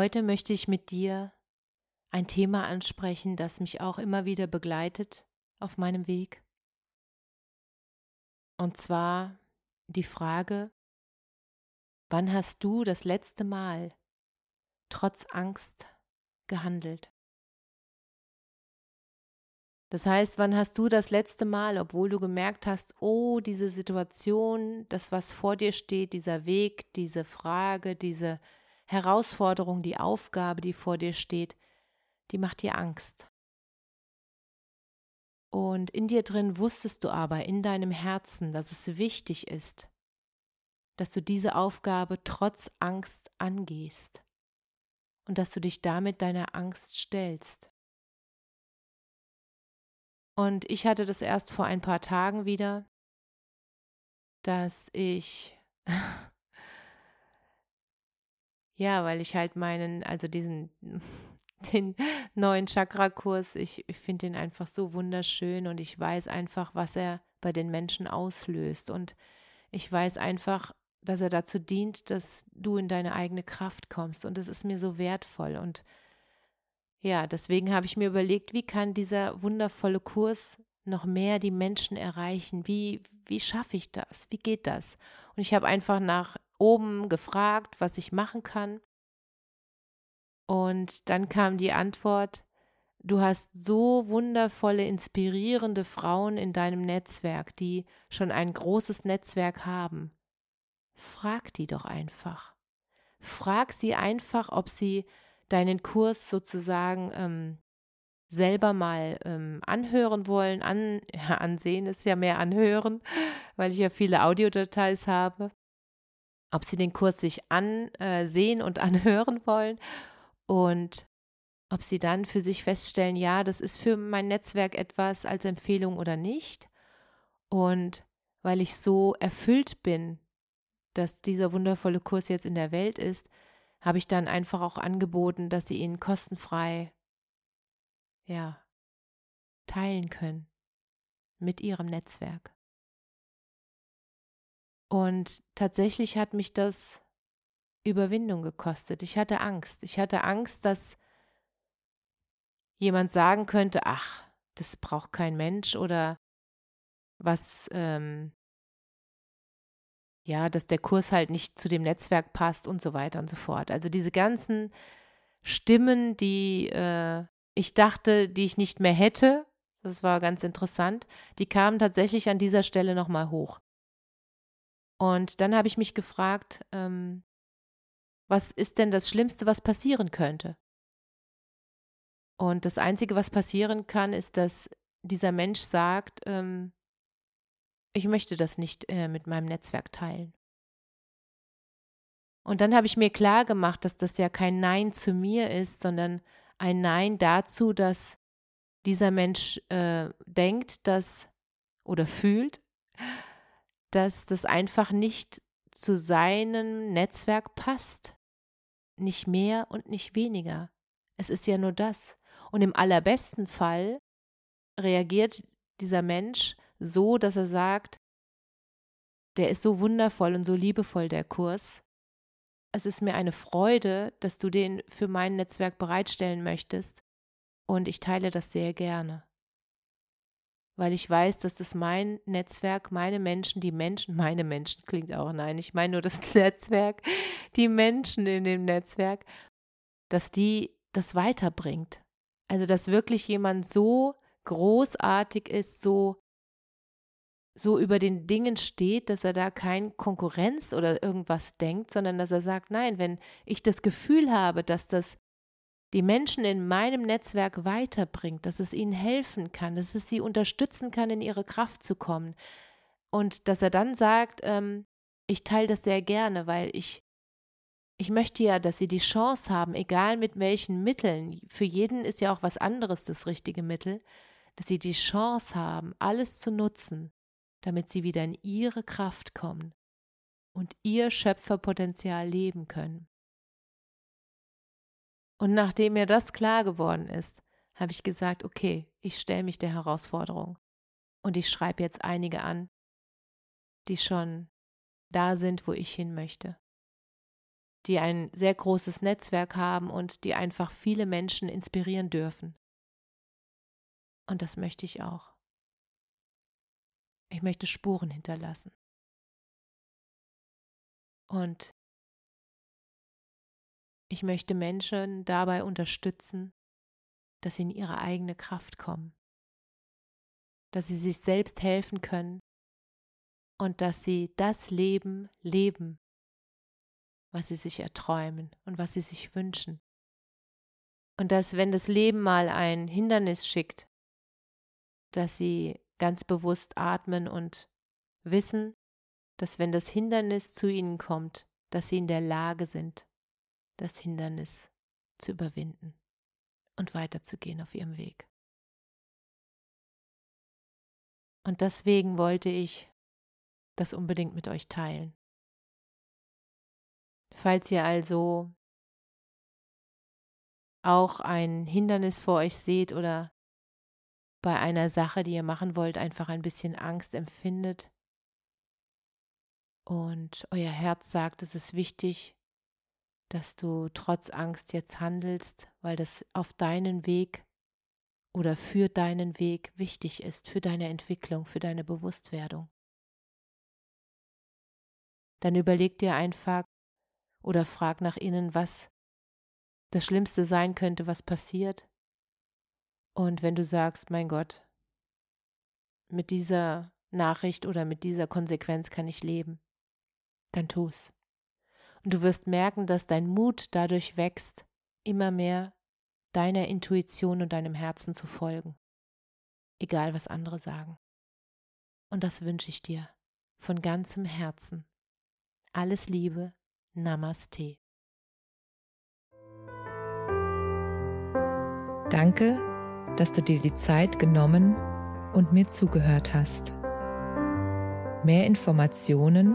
Heute möchte ich mit dir ein Thema ansprechen, das mich auch immer wieder begleitet auf meinem Weg. Und zwar die Frage, wann hast du das letzte Mal trotz Angst gehandelt? Das heißt, wann hast du das letzte Mal, obwohl du gemerkt hast, oh, diese Situation, das, was vor dir steht, dieser Weg, diese Frage, diese Herausforderung, die Aufgabe, die vor dir steht, die macht dir Angst. Und in dir drin wusstest du aber in deinem Herzen, dass es wichtig ist, dass du diese Aufgabe trotz Angst angehst und dass du dich damit deiner Angst stellst. Und ich hatte das erst vor ein paar Tagen wieder, dass ich, ja, weil ich halt meinen, also diesen den neuen Chakra-Kurs. Ich, ich finde ihn einfach so wunderschön und ich weiß einfach, was er bei den Menschen auslöst. Und ich weiß einfach, dass er dazu dient, dass du in deine eigene Kraft kommst. Und das ist mir so wertvoll. Und ja, deswegen habe ich mir überlegt, wie kann dieser wundervolle Kurs noch mehr die Menschen erreichen? Wie, wie schaffe ich das? Wie geht das? Und ich habe einfach nach oben gefragt, was ich machen kann. Und dann kam die Antwort, du hast so wundervolle, inspirierende Frauen in deinem Netzwerk, die schon ein großes Netzwerk haben. Frag die doch einfach. Frag sie einfach, ob sie deinen Kurs sozusagen ähm, selber mal ähm, anhören wollen. An, ja, ansehen ist ja mehr anhören, weil ich ja viele Audiodateis habe. Ob sie den Kurs sich ansehen und anhören wollen und ob sie dann für sich feststellen, ja, das ist für mein Netzwerk etwas als Empfehlung oder nicht. Und weil ich so erfüllt bin, dass dieser wundervolle Kurs jetzt in der Welt ist, habe ich dann einfach auch angeboten, dass sie ihn kostenfrei, ja, teilen können mit ihrem Netzwerk. Und tatsächlich hat mich das Überwindung gekostet. Ich hatte Angst. Ich hatte Angst, dass jemand sagen könnte, ach, das braucht kein Mensch oder was, ähm, ja, dass der Kurs halt nicht zu dem Netzwerk passt und so weiter und so fort. Also diese ganzen Stimmen, die äh, ich dachte, die ich nicht mehr hätte, das war ganz interessant, die kamen tatsächlich an dieser Stelle nochmal hoch. Und dann habe ich mich gefragt, ähm, was ist denn das Schlimmste, was passieren könnte? Und das Einzige, was passieren kann, ist, dass dieser Mensch sagt, ähm, ich möchte das nicht äh, mit meinem Netzwerk teilen. Und dann habe ich mir klar gemacht, dass das ja kein Nein zu mir ist, sondern ein Nein dazu, dass dieser Mensch äh, denkt, dass oder fühlt, dass das einfach nicht zu seinem Netzwerk passt nicht mehr und nicht weniger. Es ist ja nur das. Und im allerbesten Fall reagiert dieser Mensch so, dass er sagt, der ist so wundervoll und so liebevoll, der Kurs. Es ist mir eine Freude, dass du den für mein Netzwerk bereitstellen möchtest und ich teile das sehr gerne weil ich weiß, dass das mein Netzwerk, meine Menschen, die Menschen, meine Menschen klingt auch, nein, ich meine nur das Netzwerk, die Menschen in dem Netzwerk, dass die das weiterbringt. Also, dass wirklich jemand so großartig ist, so so über den Dingen steht, dass er da kein Konkurrenz oder irgendwas denkt, sondern dass er sagt, nein, wenn ich das Gefühl habe, dass das die Menschen in meinem Netzwerk weiterbringt, dass es ihnen helfen kann, dass es sie unterstützen kann, in ihre Kraft zu kommen. Und dass er dann sagt, ähm, ich teile das sehr gerne, weil ich, ich möchte ja, dass sie die Chance haben, egal mit welchen Mitteln, für jeden ist ja auch was anderes das richtige Mittel, dass sie die Chance haben, alles zu nutzen, damit sie wieder in ihre Kraft kommen und ihr Schöpferpotenzial leben können. Und nachdem mir das klar geworden ist, habe ich gesagt, okay, ich stelle mich der Herausforderung. Und ich schreibe jetzt einige an, die schon da sind, wo ich hin möchte. Die ein sehr großes Netzwerk haben und die einfach viele Menschen inspirieren dürfen. Und das möchte ich auch. Ich möchte Spuren hinterlassen. Und ich möchte Menschen dabei unterstützen, dass sie in ihre eigene Kraft kommen, dass sie sich selbst helfen können und dass sie das Leben leben, was sie sich erträumen und was sie sich wünschen. Und dass, wenn das Leben mal ein Hindernis schickt, dass sie ganz bewusst atmen und wissen, dass wenn das Hindernis zu ihnen kommt, dass sie in der Lage sind, das Hindernis zu überwinden und weiterzugehen auf ihrem Weg. Und deswegen wollte ich das unbedingt mit euch teilen. Falls ihr also auch ein Hindernis vor euch seht oder bei einer Sache, die ihr machen wollt, einfach ein bisschen Angst empfindet und euer Herz sagt, es ist wichtig, dass du trotz Angst jetzt handelst, weil das auf deinen Weg oder für deinen Weg wichtig ist, für deine Entwicklung, für deine Bewusstwerdung. Dann überleg dir einfach oder frag nach innen, was das Schlimmste sein könnte, was passiert. Und wenn du sagst, mein Gott, mit dieser Nachricht oder mit dieser Konsequenz kann ich leben, dann tu's. Und du wirst merken, dass dein Mut dadurch wächst, immer mehr deiner Intuition und deinem Herzen zu folgen, egal was andere sagen. Und das wünsche ich dir von ganzem Herzen. Alles Liebe, Namaste. Danke, dass du dir die Zeit genommen und mir zugehört hast. Mehr Informationen